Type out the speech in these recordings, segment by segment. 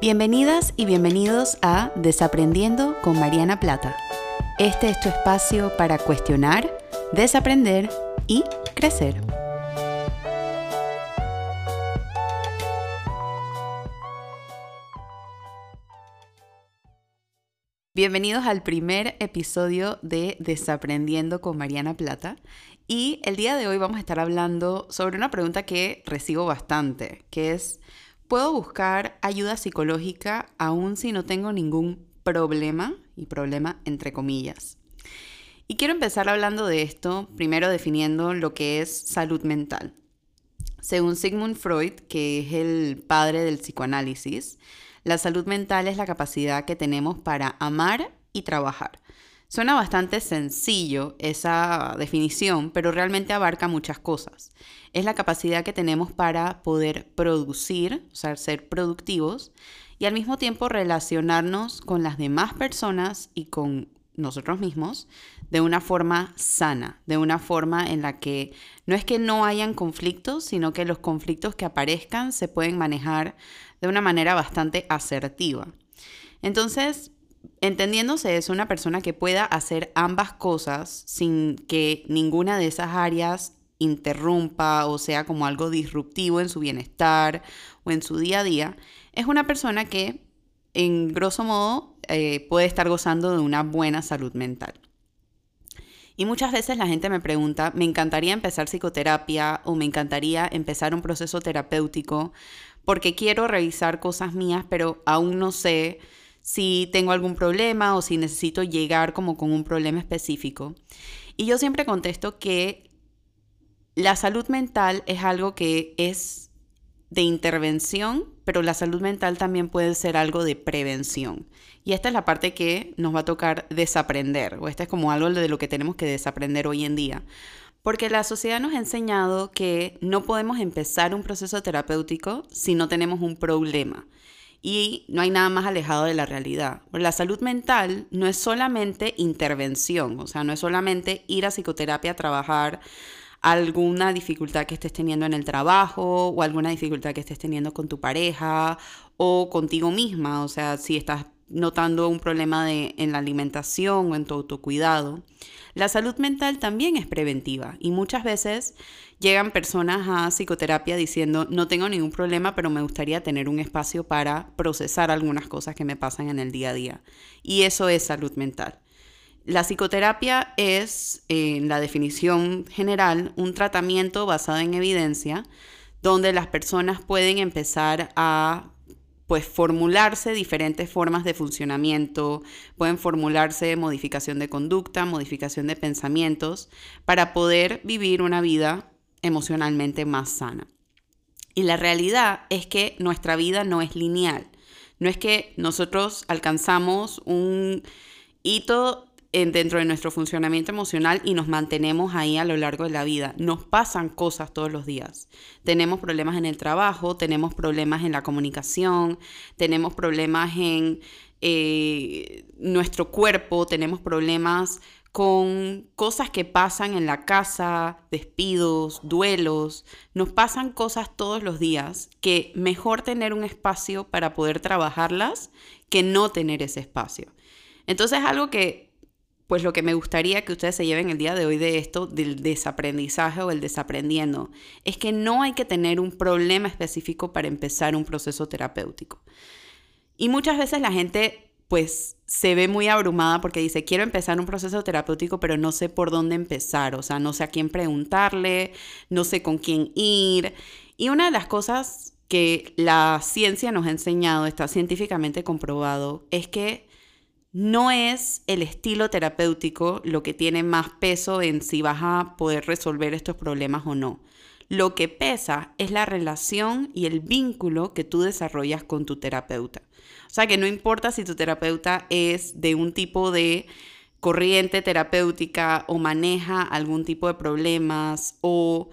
Bienvenidas y bienvenidos a Desaprendiendo con Mariana Plata. Este es tu espacio para cuestionar, desaprender y crecer. Bienvenidos al primer episodio de Desaprendiendo con Mariana Plata. Y el día de hoy vamos a estar hablando sobre una pregunta que recibo bastante, que es, ¿puedo buscar ayuda psicológica aún si no tengo ningún problema? Y problema entre comillas. Y quiero empezar hablando de esto, primero definiendo lo que es salud mental. Según Sigmund Freud, que es el padre del psicoanálisis, la salud mental es la capacidad que tenemos para amar y trabajar. Suena bastante sencillo esa definición, pero realmente abarca muchas cosas. Es la capacidad que tenemos para poder producir, o sea, ser productivos, y al mismo tiempo relacionarnos con las demás personas y con nosotros mismos de una forma sana, de una forma en la que no es que no hayan conflictos, sino que los conflictos que aparezcan se pueden manejar de una manera bastante asertiva. Entonces, entendiéndose es una persona que pueda hacer ambas cosas sin que ninguna de esas áreas interrumpa o sea como algo disruptivo en su bienestar o en su día a día, es una persona que en grosso modo eh, puede estar gozando de una buena salud mental. Y muchas veces la gente me pregunta, me encantaría empezar psicoterapia o me encantaría empezar un proceso terapéutico porque quiero revisar cosas mías, pero aún no sé si tengo algún problema o si necesito llegar como con un problema específico. Y yo siempre contesto que la salud mental es algo que es de intervención, pero la salud mental también puede ser algo de prevención. Y esta es la parte que nos va a tocar desaprender, o esta es como algo de lo que tenemos que desaprender hoy en día. Porque la sociedad nos ha enseñado que no podemos empezar un proceso terapéutico si no tenemos un problema. Y no hay nada más alejado de la realidad. La salud mental no es solamente intervención, o sea, no es solamente ir a psicoterapia a trabajar alguna dificultad que estés teniendo en el trabajo o alguna dificultad que estés teniendo con tu pareja o contigo misma, o sea, si estás notando un problema de, en la alimentación o en tu autocuidado. La salud mental también es preventiva y muchas veces llegan personas a psicoterapia diciendo no tengo ningún problema, pero me gustaría tener un espacio para procesar algunas cosas que me pasan en el día a día. Y eso es salud mental. La psicoterapia es, en la definición general, un tratamiento basado en evidencia donde las personas pueden empezar a pues formularse diferentes formas de funcionamiento, pueden formularse modificación de conducta, modificación de pensamientos, para poder vivir una vida emocionalmente más sana. Y la realidad es que nuestra vida no es lineal. No es que nosotros alcanzamos un hito dentro de nuestro funcionamiento emocional y nos mantenemos ahí a lo largo de la vida. Nos pasan cosas todos los días. Tenemos problemas en el trabajo, tenemos problemas en la comunicación, tenemos problemas en eh, nuestro cuerpo, tenemos problemas con cosas que pasan en la casa, despidos, duelos. Nos pasan cosas todos los días que mejor tener un espacio para poder trabajarlas que no tener ese espacio. Entonces algo que pues lo que me gustaría que ustedes se lleven el día de hoy de esto, del desaprendizaje o el desaprendiendo, es que no hay que tener un problema específico para empezar un proceso terapéutico. Y muchas veces la gente pues se ve muy abrumada porque dice, quiero empezar un proceso terapéutico, pero no sé por dónde empezar, o sea, no sé a quién preguntarle, no sé con quién ir. Y una de las cosas que la ciencia nos ha enseñado, está científicamente comprobado, es que no es el estilo terapéutico lo que tiene más peso en si vas a poder resolver estos problemas o no. Lo que pesa es la relación y el vínculo que tú desarrollas con tu terapeuta. O sea que no importa si tu terapeuta es de un tipo de corriente terapéutica o maneja algún tipo de problemas o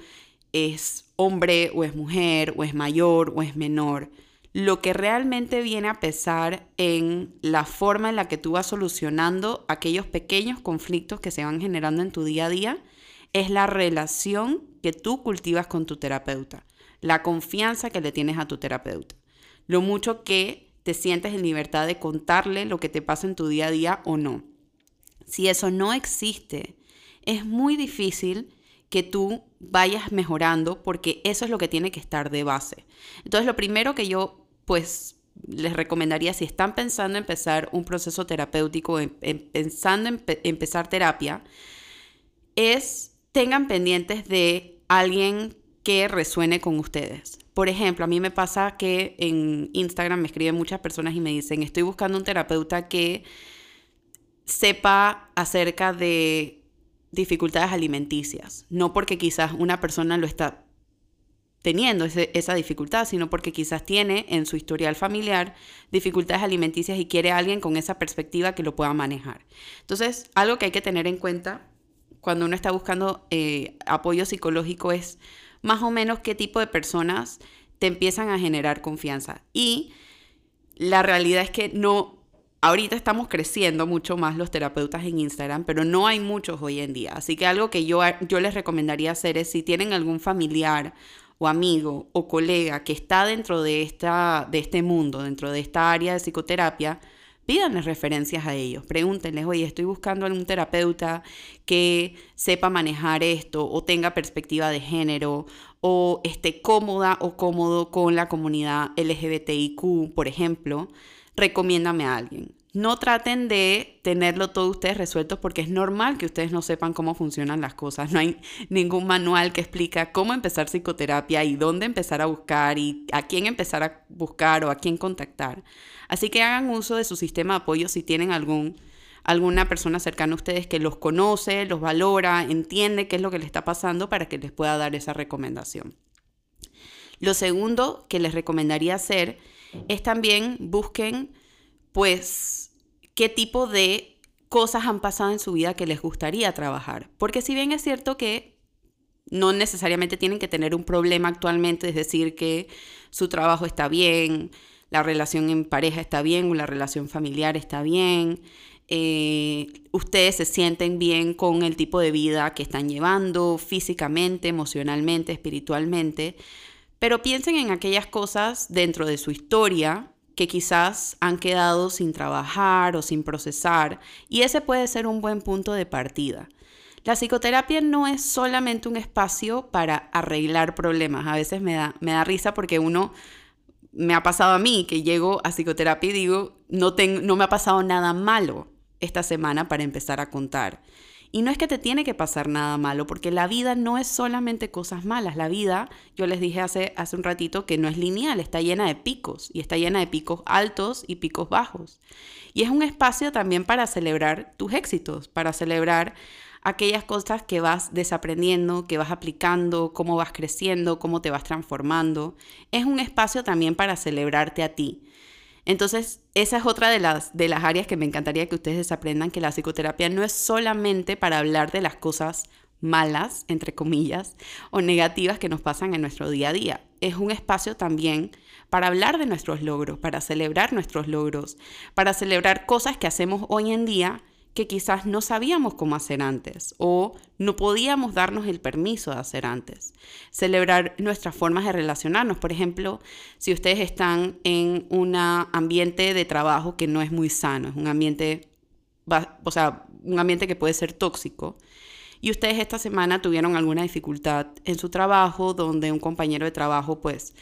es hombre o es mujer o es mayor o es menor lo que realmente viene a pesar en la forma en la que tú vas solucionando aquellos pequeños conflictos que se van generando en tu día a día es la relación que tú cultivas con tu terapeuta, la confianza que le tienes a tu terapeuta, lo mucho que te sientes en libertad de contarle lo que te pasa en tu día a día o no. Si eso no existe, es muy difícil que tú vayas mejorando porque eso es lo que tiene que estar de base. Entonces, lo primero que yo pues les recomendaría si están pensando en empezar un proceso terapéutico, pensando en empezar terapia, es tengan pendientes de alguien que resuene con ustedes. Por ejemplo, a mí me pasa que en Instagram me escriben muchas personas y me dicen, estoy buscando un terapeuta que sepa acerca de dificultades alimenticias, no porque quizás una persona lo está teniendo esa dificultad, sino porque quizás tiene en su historial familiar dificultades alimenticias y quiere a alguien con esa perspectiva que lo pueda manejar. Entonces, algo que hay que tener en cuenta cuando uno está buscando eh, apoyo psicológico es más o menos qué tipo de personas te empiezan a generar confianza. Y la realidad es que no, ahorita estamos creciendo mucho más los terapeutas en Instagram, pero no hay muchos hoy en día. Así que algo que yo, yo les recomendaría hacer es si tienen algún familiar o amigo o colega que está dentro de, esta, de este mundo, dentro de esta área de psicoterapia, pídanles referencias a ellos, pregúntenles, oye, estoy buscando algún terapeuta que sepa manejar esto o tenga perspectiva de género o esté cómoda o cómodo con la comunidad LGBTIQ, por ejemplo, recomiéndame a alguien. No traten de tenerlo todo ustedes resuelto porque es normal que ustedes no sepan cómo funcionan las cosas. No hay ningún manual que explica cómo empezar psicoterapia y dónde empezar a buscar y a quién empezar a buscar o a quién contactar. Así que hagan uso de su sistema de apoyo si tienen algún, alguna persona cercana a ustedes que los conoce, los valora, entiende qué es lo que les está pasando para que les pueda dar esa recomendación. Lo segundo que les recomendaría hacer es también busquen pues qué tipo de cosas han pasado en su vida que les gustaría trabajar. Porque si bien es cierto que no necesariamente tienen que tener un problema actualmente, es decir, que su trabajo está bien, la relación en pareja está bien la relación familiar está bien, eh, ustedes se sienten bien con el tipo de vida que están llevando físicamente, emocionalmente, espiritualmente, pero piensen en aquellas cosas dentro de su historia que quizás han quedado sin trabajar o sin procesar, y ese puede ser un buen punto de partida. La psicoterapia no es solamente un espacio para arreglar problemas. A veces me da, me da risa porque uno me ha pasado a mí que llego a psicoterapia y digo, no, no me ha pasado nada malo esta semana para empezar a contar. Y no es que te tiene que pasar nada malo, porque la vida no es solamente cosas malas. La vida, yo les dije hace, hace un ratito que no es lineal, está llena de picos y está llena de picos altos y picos bajos. Y es un espacio también para celebrar tus éxitos, para celebrar aquellas cosas que vas desaprendiendo, que vas aplicando, cómo vas creciendo, cómo te vas transformando. Es un espacio también para celebrarte a ti. Entonces, esa es otra de las, de las áreas que me encantaría que ustedes aprendan, que la psicoterapia no es solamente para hablar de las cosas malas, entre comillas, o negativas que nos pasan en nuestro día a día. Es un espacio también para hablar de nuestros logros, para celebrar nuestros logros, para celebrar cosas que hacemos hoy en día que quizás no sabíamos cómo hacer antes o no podíamos darnos el permiso de hacer antes. Celebrar nuestras formas de relacionarnos. Por ejemplo, si ustedes están en un ambiente de trabajo que no es muy sano, es un ambiente, o sea, un ambiente que puede ser tóxico, y ustedes esta semana tuvieron alguna dificultad en su trabajo donde un compañero de trabajo pues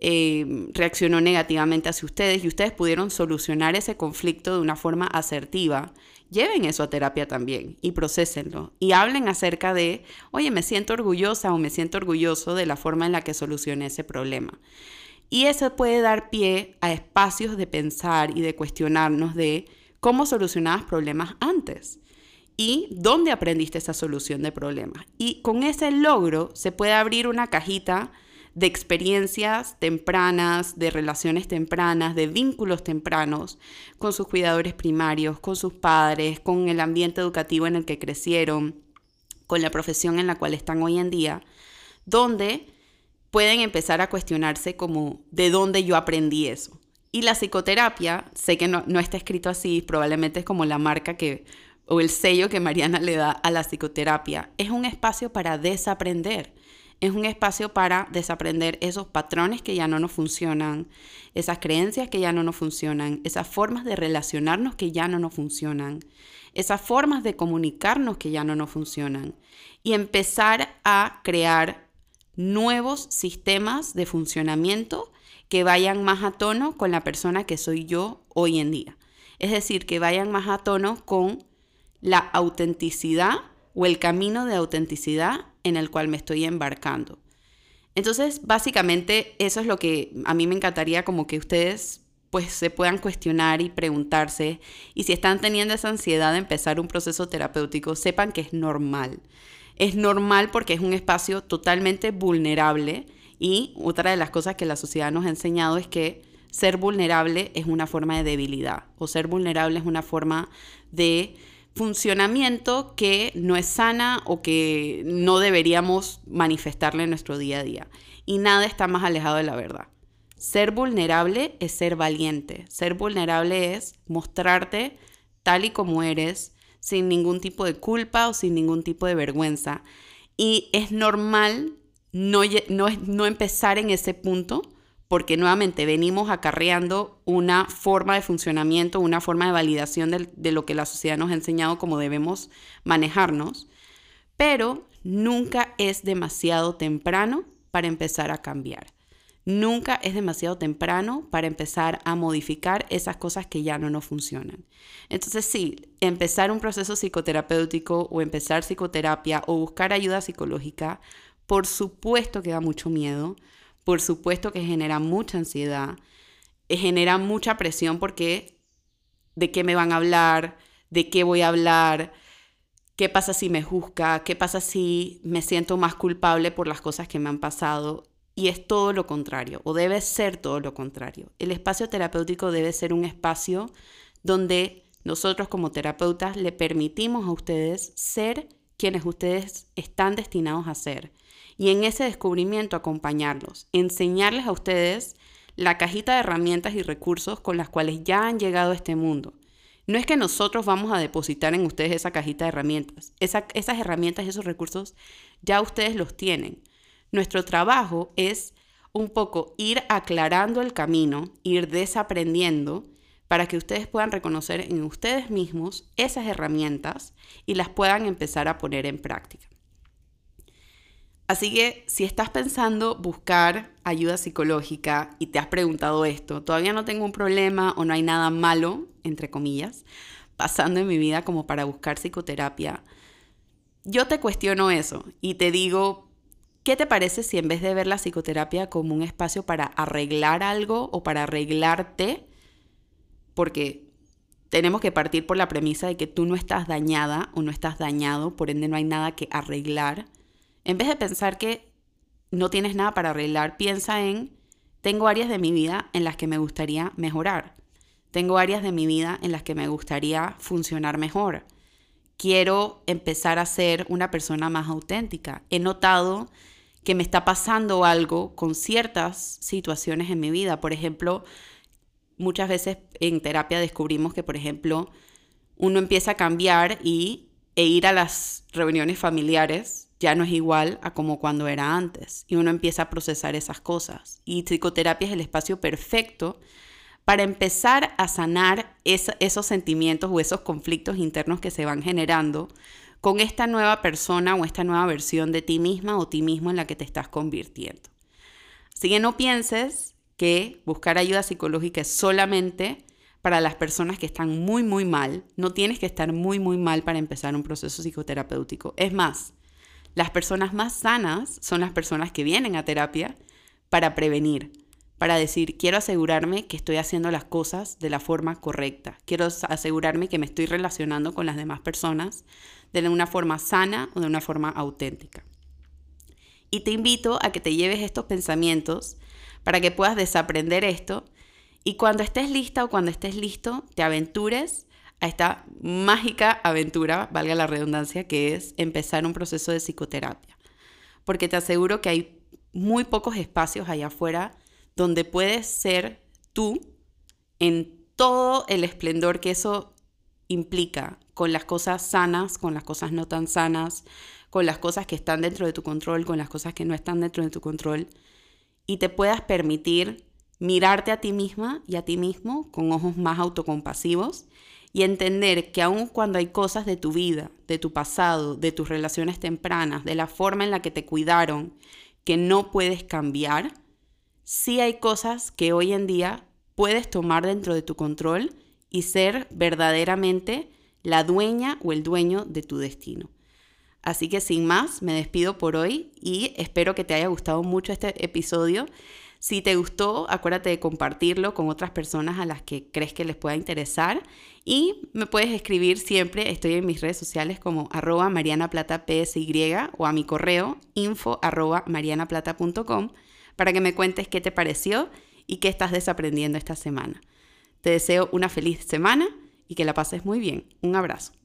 eh, reaccionó negativamente hacia ustedes y ustedes pudieron solucionar ese conflicto de una forma asertiva lleven eso a terapia también y procesenlo y hablen acerca de, oye, me siento orgullosa o me siento orgulloso de la forma en la que solucioné ese problema. Y eso puede dar pie a espacios de pensar y de cuestionarnos de cómo solucionabas problemas antes y dónde aprendiste esa solución de problemas. Y con ese logro se puede abrir una cajita de experiencias tempranas, de relaciones tempranas, de vínculos tempranos con sus cuidadores primarios, con sus padres, con el ambiente educativo en el que crecieron, con la profesión en la cual están hoy en día, donde pueden empezar a cuestionarse como de dónde yo aprendí eso. Y la psicoterapia, sé que no, está escrito así, probablemente es como la marca que o el sello que Mariana le da a la psicoterapia, es un espacio para desaprender Es un espacio para desaprender esos patrones que ya no nos funcionan, esas creencias que ya no nos funcionan, esas formas de relacionarnos que ya no nos funcionan, esas formas de comunicarnos que ya no nos funcionan y empezar a crear nuevos sistemas de funcionamiento que vayan más a tono con la persona que soy yo hoy en día. Es decir, que vayan más a tono con la autenticidad o el camino de autenticidad en el cual me estoy embarcando. Entonces, básicamente, eso es lo que a mí me encantaría como que ustedes pues se puedan cuestionar y preguntarse. Y si están teniendo esa ansiedad de empezar un proceso terapéutico, sepan que es normal. Es normal porque es un espacio totalmente vulnerable y otra de las cosas que la sociedad nos ha enseñado es que ser vulnerable es una forma de debilidad o ser vulnerable es una forma de funcionamiento que no es sana o que no deberíamos manifestarle en nuestro día a día. Y nada está más alejado de la verdad. Ser vulnerable es ser valiente. Ser vulnerable es mostrarte tal y como eres, sin ningún tipo de culpa o sin ningún tipo de vergüenza. Y es normal no, no, no empezar en ese punto porque nuevamente venimos acarreando una forma de funcionamiento, una forma de validación de, lo que la sociedad nos ha enseñado como debemos manejarnos, pero nunca es demasiado temprano para empezar a cambiar. Nunca es demasiado temprano para empezar a modificar esas cosas que ya no nos funcionan. Entonces sí, empezar un proceso psicoterapéutico o empezar psicoterapia o buscar ayuda psicológica, por supuesto que da mucho miedo, por supuesto que genera mucha ansiedad, eh, genera mucha presión porque de qué me van a hablar, de qué voy a hablar, qué pasa si me juzga, qué pasa si me siento más culpable por las cosas que me han pasado. Y es todo lo contrario, o debe ser todo lo contrario. El espacio terapéutico debe ser un espacio donde nosotros como terapeutas le permitimos a ustedes ser quienes ustedes están destinados a ser y en ese descubrimiento acompañarlos, enseñarles a ustedes la cajita de herramientas y recursos con las cuales ya han llegado a este mundo. No es que nosotros vamos a depositar en ustedes esa cajita de herramientas. esas herramientas y esos recursos ya ustedes los tienen. Nuestro trabajo es un poco ir aclarando el camino, ir desaprendiendo para que ustedes puedan reconocer en ustedes mismos esas herramientas y las puedan empezar a poner en práctica. Así que si estás pensando buscar ayuda psicológica y te has preguntado esto, todavía no tengo un problema o no hay nada malo, entre comillas, pasando en mi vida como para buscar psicoterapia, yo te cuestiono eso y te digo, ¿qué te parece si en vez de ver la psicoterapia como un espacio para arreglar algo o para arreglarte, porque tenemos que partir por la premisa de que tú no estás dañada o no estás dañado, por ende no hay nada que arreglar, en vez de pensar que no tienes nada para arreglar, piensa en, tengo áreas de mi vida en las que me gustaría mejorar. Tengo áreas de mi vida en las que me gustaría funcionar mejor. Quiero empezar a ser una persona más auténtica. He notado que me está pasando algo con ciertas situaciones en mi vida. Por ejemplo, muchas veces en terapia descubrimos que, por ejemplo, uno empieza a cambiar y, e ir a las reuniones familiares ya no es igual a como cuando era antes y uno empieza a procesar esas cosas. Y psicoterapia es el espacio perfecto para empezar a sanar esos sentimientos o esos conflictos internos que se van generando con esta nueva persona o esta nueva versión de ti misma o ti mismo en la que te estás convirtiendo. Así que no pienses que buscar ayuda psicológica es solamente para las personas que están muy, muy mal. No tienes que estar muy, muy mal para empezar un proceso psicoterapéutico. Es más, las personas más sanas son las personas que vienen a terapia para prevenir, para decir, quiero asegurarme que estoy haciendo las cosas de la forma correcta, quiero asegurarme que me estoy relacionando con las demás personas de una forma sana o de una forma auténtica. Y te invito a que te lleves estos pensamientos para que puedas desaprender esto y cuando estés lista o cuando estés listo, te aventures a esta mágica aventura, valga la redundancia, que es empezar un proceso de psicoterapia. Porque te aseguro que hay muy pocos espacios allá afuera donde puedes ser tú en todo el esplendor que eso implica, con las cosas sanas, con las cosas no tan sanas, con las cosas que están dentro de tu control, con las cosas que no están dentro de tu control, y te puedas permitir mirarte a ti misma y a ti mismo con ojos más autocompasivos y entender que aun cuando hay cosas de tu vida, de tu pasado, de tus relaciones tempranas, de la forma en la que te cuidaron, que no puedes cambiar, sí hay cosas que hoy en día puedes tomar dentro de tu control y ser verdaderamente la dueña o el dueño de tu destino. Así que sin más, me despido por hoy y espero que te haya gustado mucho este episodio. Si te gustó, acuérdate de compartirlo con otras personas a las que crees que les pueda interesar. Y me puedes escribir siempre, estoy en mis redes sociales como arroba marianaplata.psy o a mi correo info arroba marianaplata.com para que me cuentes qué te pareció y qué estás desaprendiendo esta semana. Te deseo una feliz semana y que la pases muy bien. Un abrazo.